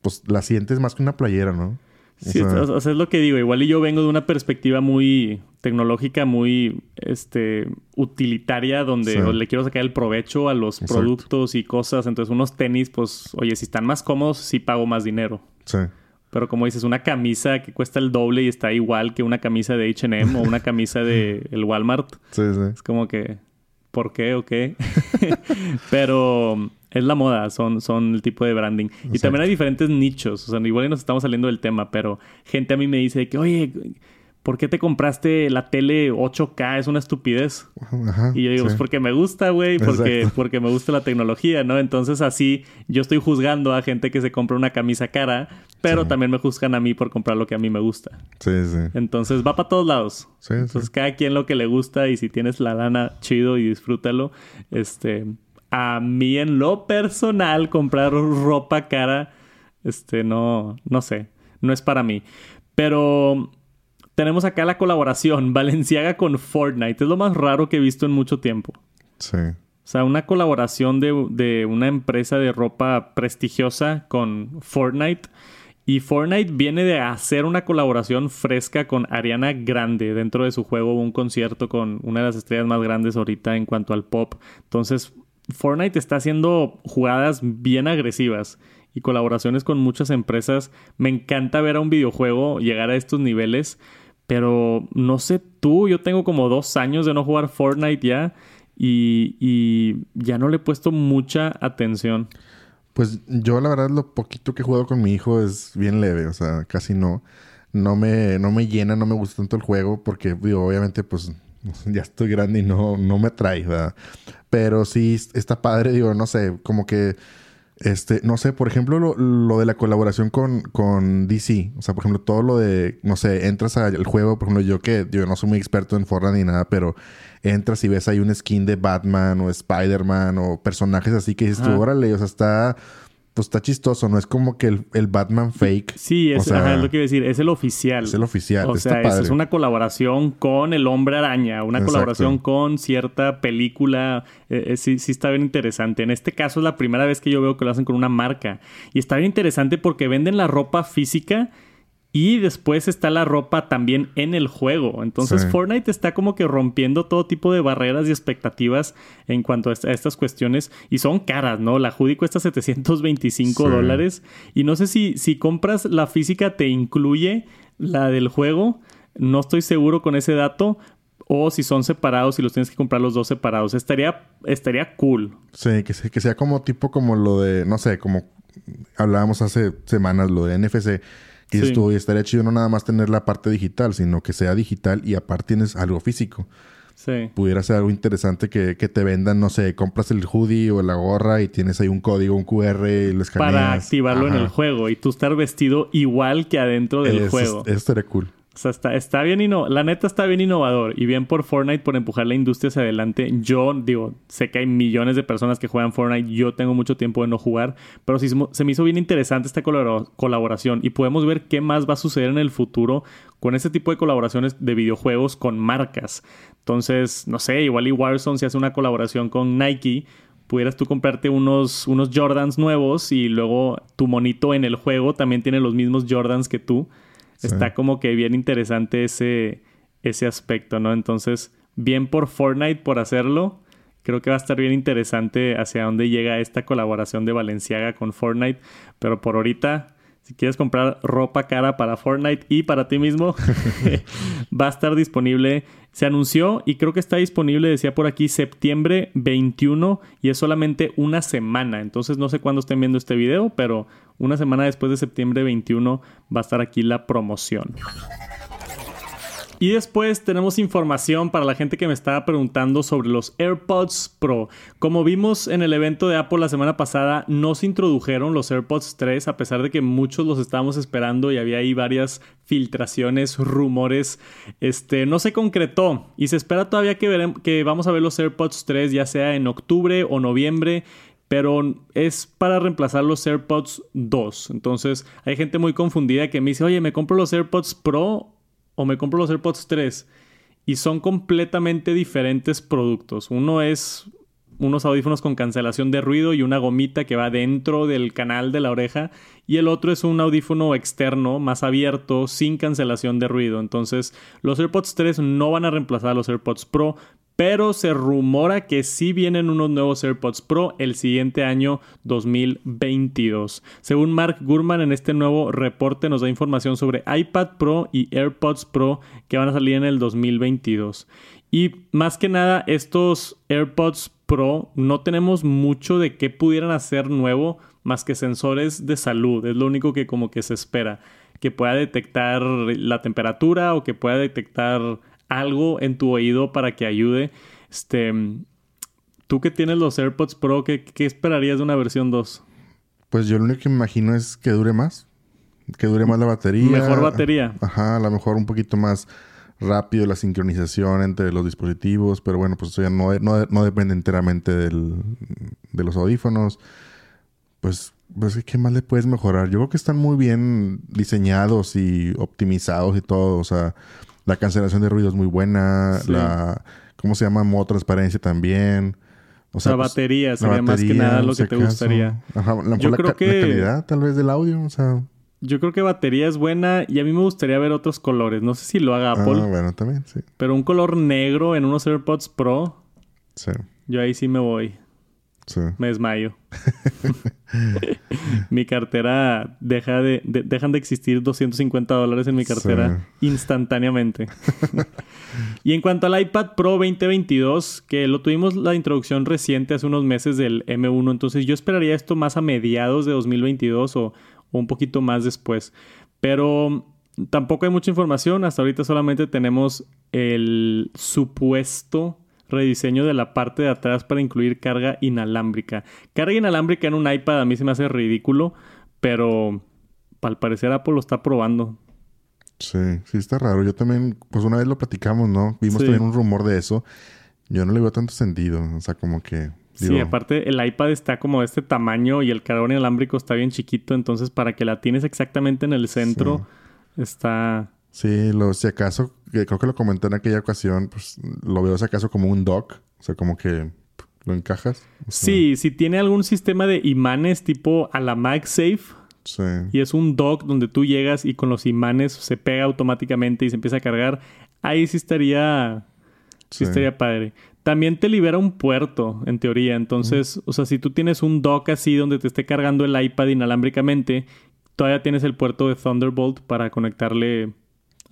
pues la sientes más que una playera, ¿no? Sí, o sea, es lo que digo. Igual y yo vengo de una perspectiva muy tecnológica, muy este, utilitaria, donde le quiero sacar el provecho a los productos y cosas. Entonces, unos tenis, pues, oye, si están más cómodos, sí pago más dinero. Sí. Pero como dices, una camisa que cuesta el doble y está igual que una camisa de HM o una camisa de el Walmart. Sí, sí. Es como que, ¿por qué o qué? Pero es la moda, son, son el tipo de branding. Y también hay diferentes nichos. O sea, igual nos estamos saliendo del tema, pero gente a mí me dice que, oye, ¿por qué te compraste la tele 8K? Es una estupidez. y yo digo, pues porque me gusta, güey, porque, porque me gusta la tecnología, ¿no? Entonces así yo estoy juzgando a gente que se compra una camisa cara, pero también me juzgan a mí por comprar lo que a mí me gusta. Sí, sí. Entonces va para todos lados. Sí, Entonces cada quien lo que le gusta y si tienes la lana, chido y disfrútalo. Este, a mí en lo personal comprar ropa cara, este, no, no sé, no es para mí. Pero tenemos acá la colaboración Valenciaga con Fortnite. Es lo más raro que he visto en mucho tiempo. Sí. O sea, una colaboración de, de una empresa de ropa prestigiosa con Fortnite. Y Fortnite viene de hacer una colaboración fresca con Ariana Grande. Dentro de su juego un concierto con una de las estrellas más grandes ahorita en cuanto al pop. Entonces, Fortnite está haciendo jugadas bien agresivas y colaboraciones con muchas empresas. Me encanta ver a un videojuego llegar a estos niveles, pero no sé tú, yo tengo como dos años de no jugar Fortnite ya y, ya no le he puesto mucha atención. Pues yo la verdad lo poquito que he jugado con mi hijo es bien leve, o sea, casi no. No me, no me llena, no me gusta tanto el juego porque, digo, obviamente, pues ya estoy grande y no, no me atrae, ¿verdad? Pero sí está padre, digo, no sé, como que, este, no sé, por ejemplo, lo, de la colaboración con, con DC. O sea, por ejemplo, todo lo de, no sé, entras al juego, por ejemplo, yo que yo no soy muy experto en Fortnite ni nada, pero entras y ves ahí un skin de Batman o Spider-Man o personajes así que dices tú, órale, o sea, está pues está chistoso, no es como que el, Batman fake. Sí, es, lo que iba a decir, es el oficial. Es el oficial. O sea, es, una colaboración con el hombre araña, una colaboración con cierta película. Eh, eh, sí, sí está bien interesante. En este caso es la primera vez que yo veo que lo hacen con una marca. Y está bien interesante porque venden la ropa física y después está la ropa también en el juego. Entonces Fortnite está como que rompiendo todo tipo de barreras y expectativas en cuanto a, estas cuestiones. Y son caras, ¿no? La hoodie cuesta 725 dólares. Y no sé si, si compras la física te incluye la del juego. No estoy seguro con ese dato. O si son separados y los tienes que comprar los dos separados. Estaría, estaría cool. Sí, que, que sea como tipo como lo de, no sé, como hablábamos hace semanas, lo de NFC. Que dices tú, estaría chido no nada más tener la parte digital, sino que sea digital y aparte tienes algo físico. Sí. Pudiera ser algo interesante que, que, te vendan, no sé, compras el hoodie o la gorra y tienes ahí un código, un QR y lo escaneas. Para activarlo en el juego y tú estar vestido igual que adentro del juego. Eso estaría cool. O sea, está, está bien La neta está bien innovador y bien por Fortnite por empujar la industria hacia adelante. Yo digo, sé que hay millones de personas que juegan Fortnite. Yo tengo mucho tiempo de no jugar, pero sí se me hizo bien interesante esta colaboración y podemos ver qué más va a suceder en el futuro con este tipo de colaboraciones de videojuegos con marcas. Entonces, no sé, igual y Warzone si hace una colaboración con Nike, pudieras tú comprarte unos, unos Jordans nuevos y luego tu monito en el juego también tiene los mismos Jordans que tú. Está como que bien interesante ese, ese aspecto, ¿no? Entonces, bien por Fortnite por hacerlo. Creo que va a estar bien interesante hacia dónde llega esta colaboración de Valenciaga con Fortnite. Pero por ahorita, si quieres comprar ropa cara para Fortnite y para ti mismo, va a estar disponible. Se anunció y creo que está disponible, decía por aquí, septiembre 21 y es solamente una semana. Entonces no sé cuándo estén viendo este video, pero una semana después de septiembre 21 va a estar aquí la promoción. Y después tenemos información para la gente que me estaba preguntando sobre los AirPods Pro. Como vimos en el evento de Apple la semana pasada, no se introdujeron los AirPods 3 a pesar de que muchos los estábamos esperando y había ahí varias filtraciones, rumores. Este no se concretó y se espera todavía que, que vamos a ver los AirPods 3 ya sea en octubre o noviembre pero es para reemplazar los AirPods 2. Entonces hay gente muy confundida que me dice, oye, ¿me compro los AirPods Pro o me compro los AirPods 3? Y son completamente diferentes productos. Uno es unos audífonos con cancelación de ruido y una gomita que va dentro del canal de la oreja y el otro es un audífono externo más abierto sin cancelación de ruido. Entonces los AirPods 3 no van a reemplazar a los AirPods Pro, pero se rumora que sí vienen unos nuevos AirPods Pro el siguiente año 2022. Según Mark Gurman en este nuevo reporte nos da información sobre iPad Pro y AirPods Pro que van a salir en el 2022. Y más que nada estos AirPods Pro no tenemos mucho de qué pudieran hacer nuevo más que sensores de salud. Es lo único que como que se espera. Que pueda detectar la temperatura o que pueda detectar algo en tu oído para que ayude. Este, tú que tienes los AirPods Pro, ¿qué, esperarías de una versión 2? Pues yo lo único que me imagino es que dure más. Que dure más la batería. Mejor batería. Ajá, a lo mejor un poquito más rápido la sincronización entre los dispositivos, pero bueno, pues eso ya no, no, depende enteramente del, de los audífonos. Pues, pues, ¿qué más le puedes mejorar? Yo creo que están muy bien diseñados y optimizados y todo. O sea, la cancelación de ruido es muy buena. La, ¿cómo se llama? Modo transparencia también. O sea, la pues, batería sería más que nada lo que te gustaría. Ajá, la, Yo creo que... la calidad tal vez del audio, o sea... Yo creo que batería es buena y a mí me gustaría ver otros colores. No sé si lo haga Apple. Ah, bueno, también, sí. Pero un color negro en unos AirPods Pro. Sí. Yo ahí sí me voy. Me desmayo. mi cartera deja de, dejan de existir 250 dólares en mi cartera instantáneamente. y en cuanto al iPad Pro 2022, que lo tuvimos la introducción reciente hace unos meses del M1, entonces yo esperaría esto más a mediados de 2022 o, o un poquito más después. Pero tampoco hay mucha información, hasta ahorita solamente tenemos el supuesto rediseño de la parte de atrás para incluir carga inalámbrica. Carga inalámbrica en un iPad a mí se me hace ridículo, pero al parecer Apple lo está probando. Sí, sí está raro. Yo también, pues una vez lo platicamos, ¿no? Vimos también un rumor de eso. Yo no le veo tanto sentido. O sea, como que... Sí, aparte el iPad está como de este tamaño y el cargador inalámbrico está bien chiquito, entonces para que la tienes exactamente en el centro está Sí, lo, si acaso, creo que lo comenté en aquella ocasión, pues lo veo si acaso como un dock, o sea, como que lo encajas. sí, si tiene algún sistema de imanes tipo a la MagSafe. Sí. Y es un dock donde tú llegas y con los imanes se pega automáticamente y se empieza a cargar. Ahí sí estaría. Sí, estaría padre. También te libera un puerto, en teoría. Entonces, o sea, si tú tienes un dock así donde te esté cargando el iPad inalámbricamente, todavía tienes el puerto de Thunderbolt para conectarle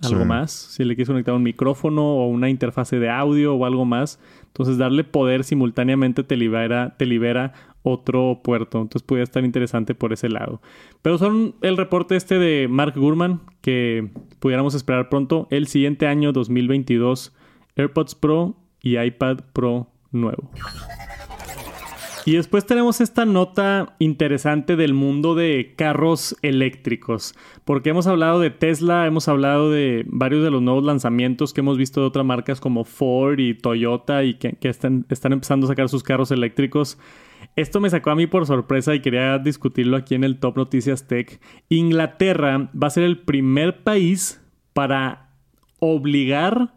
algo Sí. más. Si le quieres conectar un micrófono o una interfase de audio o algo más. Entonces, darle poder simultáneamente te libera, te libera otro puerto. Entonces, podría estar interesante por ese lado. Pero son el reporte este de Mark Gurman que pudiéramos esperar pronto el siguiente año 2022 AirPods Pro y iPad Pro nuevo. Y después tenemos esta nota interesante del mundo de carros eléctricos, porque hemos hablado de Tesla, hemos hablado de varios de los nuevos lanzamientos que hemos visto de otras marcas como Ford y Toyota y que, están, están empezando a sacar sus carros eléctricos. Esto me sacó a mí por sorpresa y quería discutirlo aquí en el Top Noticias Tech. Inglaterra va a ser el primer país para obligar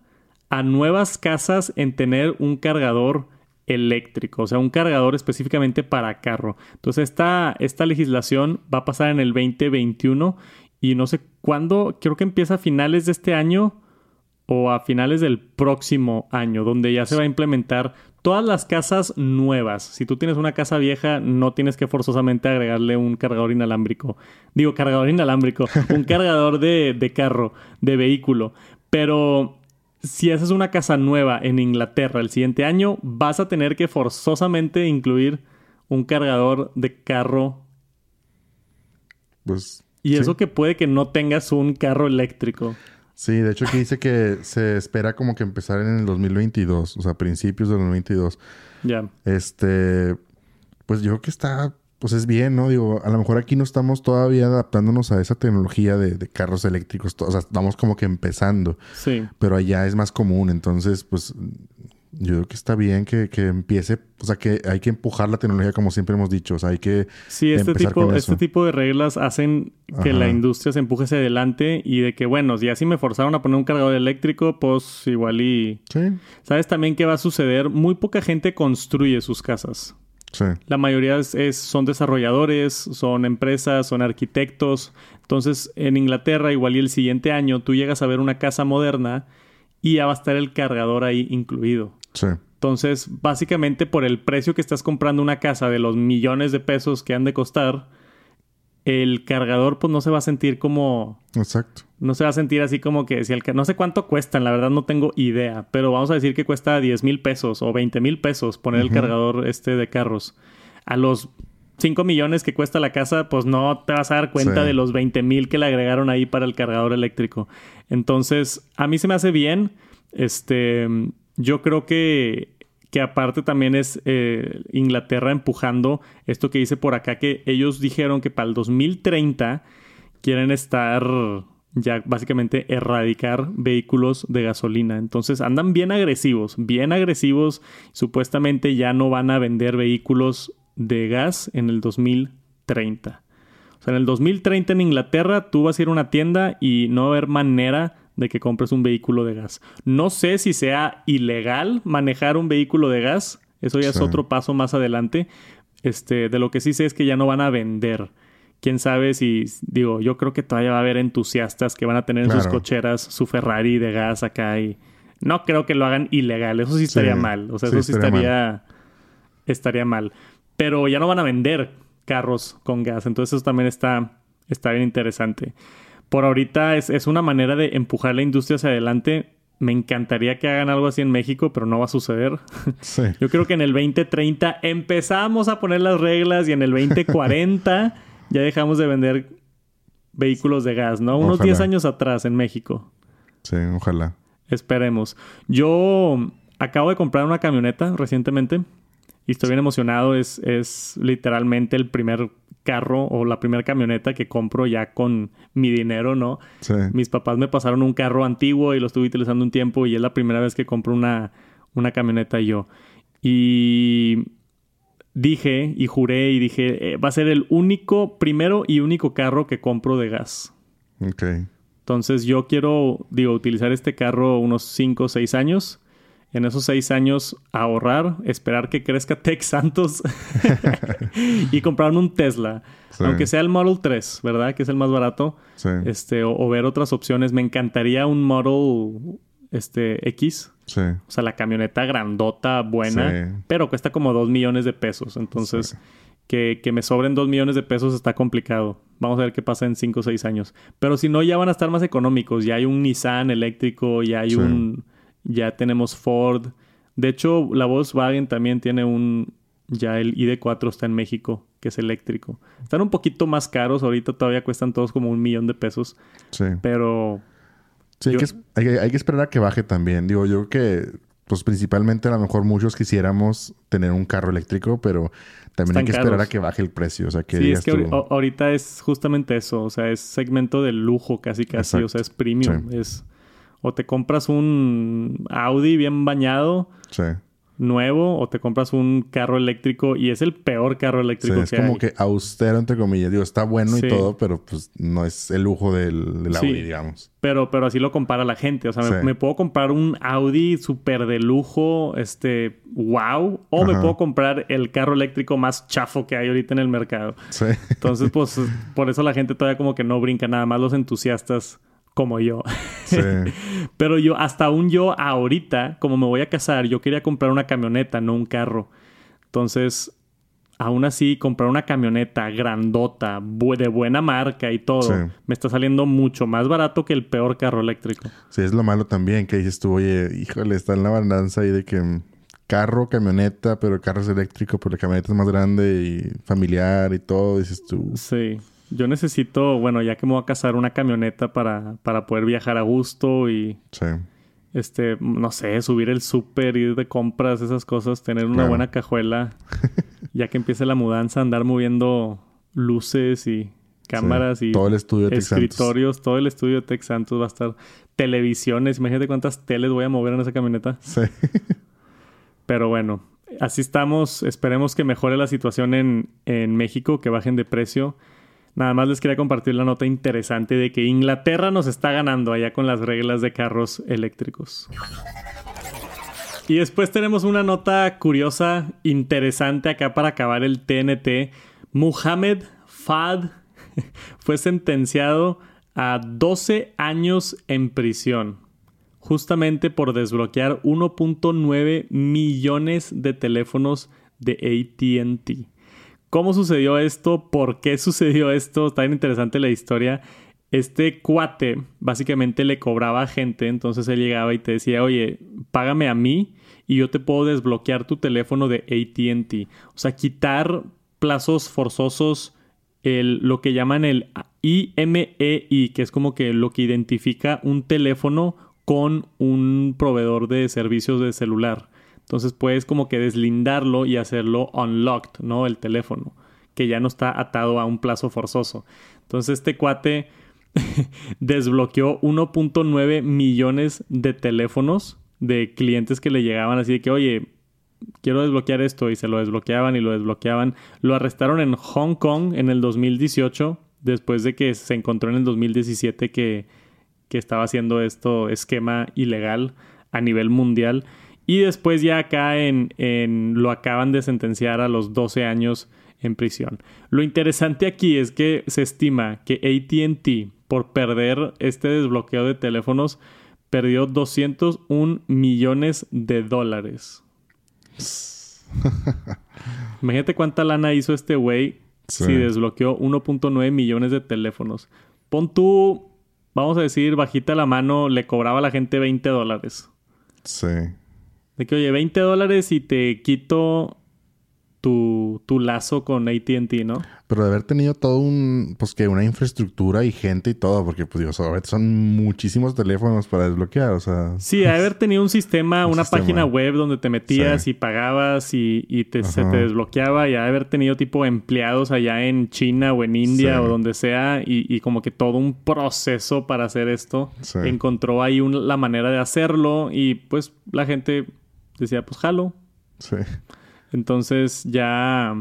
a nuevas casas en tener un cargador eléctrico, o sea, un cargador específicamente para carro. Entonces, esta, esta legislación va a pasar en el 2021 y no sé cuándo, creo que empieza a finales de este año o a finales del próximo año, donde ya se va a implementar todas las casas nuevas. Si tú tienes una casa vieja, no tienes que forzosamente agregarle un cargador inalámbrico. Digo, cargador inalámbrico, un cargador de, de carro, de vehículo. Pero si haces una casa nueva en Inglaterra el siguiente año, vas a tener que forzosamente incluir un cargador de carro. Pues. Y sí. eso que puede que no tengas un carro eléctrico. Sí, de hecho aquí dice que se espera como que empezar en el 2022, o sea, principios del 2022. Ya. Este, pues yo creo que está, pues es bien, ¿no? Digo, a lo mejor aquí no estamos todavía adaptándonos a esa tecnología de, de carros eléctricos, o sea, estamos como que empezando, Sí. pero allá es más común, entonces, pues yo creo que está bien que, que empiece, o sea, que hay que empujar la tecnología como siempre hemos dicho, o sea, hay que Sí, este tipo, este tipo de reglas hacen que Ajá. la industria se empuje hacia adelante y de que, bueno, ya si me forzaron a poner un cargador eléctrico, pues igual y... Sí, ¿Sabes también qué va a suceder? Muy poca gente construye sus casas. Sí, La mayoría es, es- son desarrolladores, son empresas, son arquitectos. Entonces, en Inglaterra, igual y el siguiente año, tú llegas a ver una casa moderna y ya va a estar el cargador ahí incluido. sí, Entonces, básicamente por el precio que estás comprando una casa de los millones de pesos que han de costar, el cargador pues no se va a sentir como... exacto. No se va a sentir así como que si el no sé cuánto cuestan, la verdad no tengo idea, pero vamos a decir que cuesta 10 mil pesos o 20 mil pesos poner el cargador este de carros. A los 5 millones que cuesta la casa, pues no te vas a dar cuenta Sí. de los 20 mil que le agregaron ahí para el cargador eléctrico. Entonces, a mí se me hace bien. Este, yo creo que, que aparte también es eh, Inglaterra empujando esto que dice por acá, que ellos dijeron que para el 2030 quieren estar ya básicamente erradicar vehículos de gasolina. Entonces andan bien agresivos, bien agresivos. Supuestamente ya no van a vender vehículos de gas en el 2030. O sea, en el 2030 en Inglaterra tú vas a ir a una tienda y no va a haber manera de que compres un vehículo de gas. No sé si sea ilegal manejar un vehículo de gas. Eso ya es otro paso más adelante. Este, de lo que sí sé es que ya no van a vender. Quién sabe si, digo, yo creo que todavía va a haber entusiastas que van a tener en sus cocheras su Ferrari de gas acá y no creo que lo hagan ilegal. Eso sí estaría Sí. mal. O sea, Sí, eso sí estaría estaría, estaría mal. Pero ya no van a vender carros con gas. Entonces eso también está, está bien interesante. Por ahorita es, es una manera de empujar la industria hacia adelante. Me encantaría que hagan algo así en México, pero no va a suceder. Sí. Yo creo que en el 2030 empezamos a poner las reglas y en el 2040 ya dejamos de vender vehículos de gas, ¿no? Unos Ojalá. 10 años atrás en México. Sí, ojalá. Esperemos. Yo acabo de comprar una camioneta recientemente y estoy bien emocionado. Es, es literalmente el primer carro o la primera camioneta que compro ya con mi dinero, ¿no? Sí. Mis papás me pasaron un carro antiguo y lo estuve utilizando un tiempo y es la primera vez que compro una, una camioneta yo. Y dije y juré y dije, eh, va a ser el único, primero y único carro que compro de gas. Ok. Entonces yo quiero, digo, utilizar este carro unos 5 o 6 años. En esos 6 años ahorrar, esperar que crezca Tech Santos y comprar un Tesla. Sí. Aunque sea el Model 3, ¿verdad? Que es el más barato. Sí. Este, o, o ver otras opciones. Me encantaría un Model este, X. Sí. O sea, la camioneta grandota, buena. Pero cuesta como 2 millones de pesos. Entonces, que, que me sobren 2 millones de pesos está complicado. Vamos a ver qué pasa en 5 o 6 años. Pero si no, ya van a estar más económicos. Ya hay un Nissan eléctrico, ya hay un... Ya tenemos Ford. De hecho, la Volkswagen también tiene un... Ya el ID4 está en México, que es eléctrico. Están un poquito más caros. Ahorita todavía cuestan todos como un millón de pesos. Sí. Pero... Sí, hay, que, hay, que, esperar a que baje también. Digo, yo creo que pues principalmente a lo mejor muchos quisiéramos tener un carro eléctrico, pero también hay que esperar a que baje el precio. O sea, que sí, es que ahorita es justamente eso. O sea, es segmento de lujo casi casi. O sea, es premium. Es... O te compras un Audi bien bañado. Sí. nuevo o te compras un carro eléctrico y es el peor carro eléctrico sí, es como que austero entre comillas. Digo está bueno y todo pero pues no es el lujo del, del Audi digamos. Pero pero así lo compara la gente. O sea me, puedo comprar un Audi súper de lujo este wow o me puedo comprar el carro eléctrico más chafo que hay ahorita en el mercado. Sí. entonces pues por eso la gente todavía como que no brinca. Nada más los entusiastas como yo. Sí. Pero yo, hasta aún yo ahorita, como me voy a casar, yo quería comprar una camioneta, no un carro. Entonces, aún así, comprar una camioneta grandota, de buena marca y todo, me está saliendo mucho más barato que el peor carro eléctrico. Sí, es lo malo también, que dices tú, oye, híjole, está en la balanza ahí de que carro, camioneta, pero el carro es eléctrico, pero la camioneta es más grande y familiar y todo, dices tú. Sí. Yo necesito, bueno, ya que me voy a casar, una camioneta para, para poder viajar a gusto y... Sí. Este, no sé, subir el súper, ir de compras, esas cosas, tener una buena cajuela. ya que empiece la mudanza, andar moviendo luces y cámaras y todo el estudio de escritorios, todo el estudio de Tech Santos va a estar televisiones, imagínate cuántas teles voy a mover en esa camioneta. Sí. Pero bueno, así estamos, esperemos que mejore la situación en, en México, que bajen de precio. Nada más les quería compartir la nota interesante de que Inglaterra nos está ganando allá con las reglas de carros eléctricos. Y después tenemos una nota curiosa, interesante acá para acabar el TNT. Muhammad Fad fue sentenciado a 12 años en prisión, justamente por desbloquear 1.9 millones de teléfonos de ATT. ¿Cómo sucedió esto? ¿Por qué sucedió esto? Está bien interesante la historia. Este cuate básicamente le cobraba a gente, entonces él llegaba y te decía, oye, págame a mí y yo te puedo desbloquear tu teléfono de ATT. O sea, quitar plazos forzosos, lo que llaman el IMEI, e que es como que lo que identifica un teléfono con un proveedor de servicios de celular. Entonces puedes como que deslindarlo y hacerlo unlocked, ¿no? El teléfono, que ya no está atado a un plazo forzoso. Entonces este cuate desbloqueó 1.9 millones de teléfonos de clientes que le llegaban así de que, oye, quiero desbloquear esto y se lo desbloqueaban y lo desbloqueaban. Lo arrestaron en Hong Kong en el 2018, después de que se encontró en el 2017 que, que estaba haciendo esto esquema ilegal a nivel mundial. Y después ya acá en, en, lo acaban de sentenciar a los 12 años en prisión. Lo interesante aquí es que se estima que ATT, por perder este desbloqueo de teléfonos, perdió 201 millones de dólares. Imagínate cuánta lana hizo este güey si desbloqueó 1.9 millones de teléfonos. Pon tú, vamos a decir, bajita la mano, le cobraba a la gente 20 dólares. Sí. De que, oye, 20 dólares y te quito tu, tu lazo con ATT, ¿no? Pero de haber tenido todo un, pues que una infraestructura y gente y todo, porque pues Dios, son muchísimos teléfonos para desbloquear, o sea. Sí, de haber tenido un sistema, una página web donde te metías y pagabas y, y te, se te desbloqueaba, y de haber tenido tipo empleados allá en China o en India o donde sea, y, y, como que todo un proceso para hacer esto. Encontró ahí la manera de hacerlo y pues la gente decía, pues jalo. Sí. Entonces ya,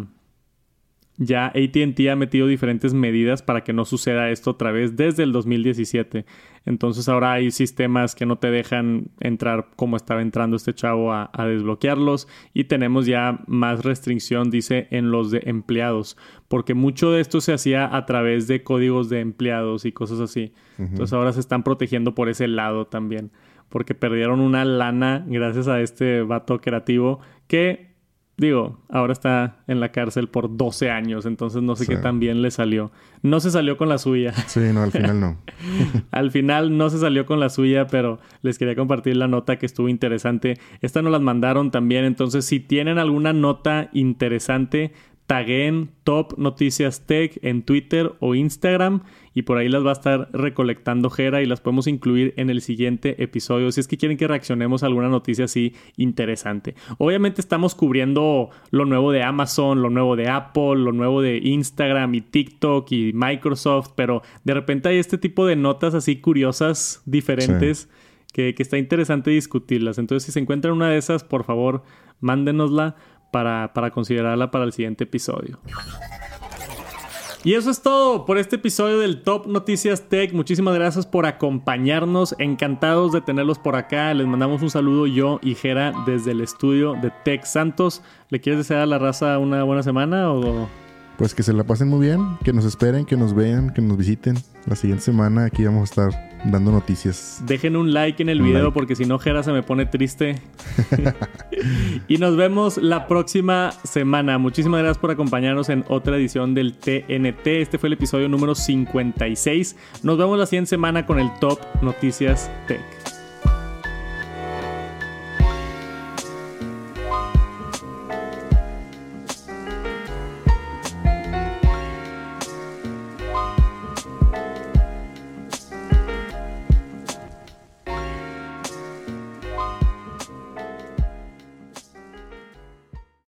ya ATT ha metido diferentes medidas para que no suceda esto otra vez desde el 2017. Entonces ahora hay sistemas que no te dejan entrar como estaba entrando este chavo a, desbloquearlos y tenemos ya más restricción, dice, en los de empleados, porque mucho de esto se hacía a través de códigos de empleados y cosas así. Entonces ahora se están protegiendo por ese lado también porque perdieron una lana gracias a este vato creativo que Digo, ahora está en la cárcel por 12 años, entonces no sé qué tan bien le salió. No se salió con la suya. Sí, no, al final no. al final no se salió con la suya, pero les quería compartir la nota que estuvo interesante. Esta nos las mandaron también, entonces si tienen alguna nota interesante, taguen Top Noticias Tech en Twitter o Instagram y por ahí las va a estar recolectando Jera y las podemos incluir en el siguiente episodio si es que quieren que reaccionemos a alguna noticia así interesante. Obviamente estamos cubriendo lo nuevo de Amazon, lo nuevo de Apple, lo nuevo de Instagram y TikTok y Microsoft, pero de repente hay este tipo de notas así curiosas, diferentes. Que, que está interesante discutirlas. Entonces, si se encuentran una de esas, por favor, mándenosla para, considerarla para el siguiente episodio. Y eso es todo por este episodio del Top Noticias Tech. Muchísimas gracias por acompañarnos. Encantados de tenerlos por acá. Les mandamos un saludo yo y Jera desde el estudio de Tech Santos. ¿Le quieres desear a la raza una buena semana o pues que se la pasen muy bien, que nos esperen, que nos vean, que nos visiten. La siguiente semana aquí vamos a estar dando noticias. Dejen un like en el video porque si no Jera se me pone triste. y nos vemos la próxima semana. Muchísimas gracias por acompañarnos en otra edición del TNT. Este fue el episodio número 56. Nos vemos la siguiente semana con el Top Noticias Tech.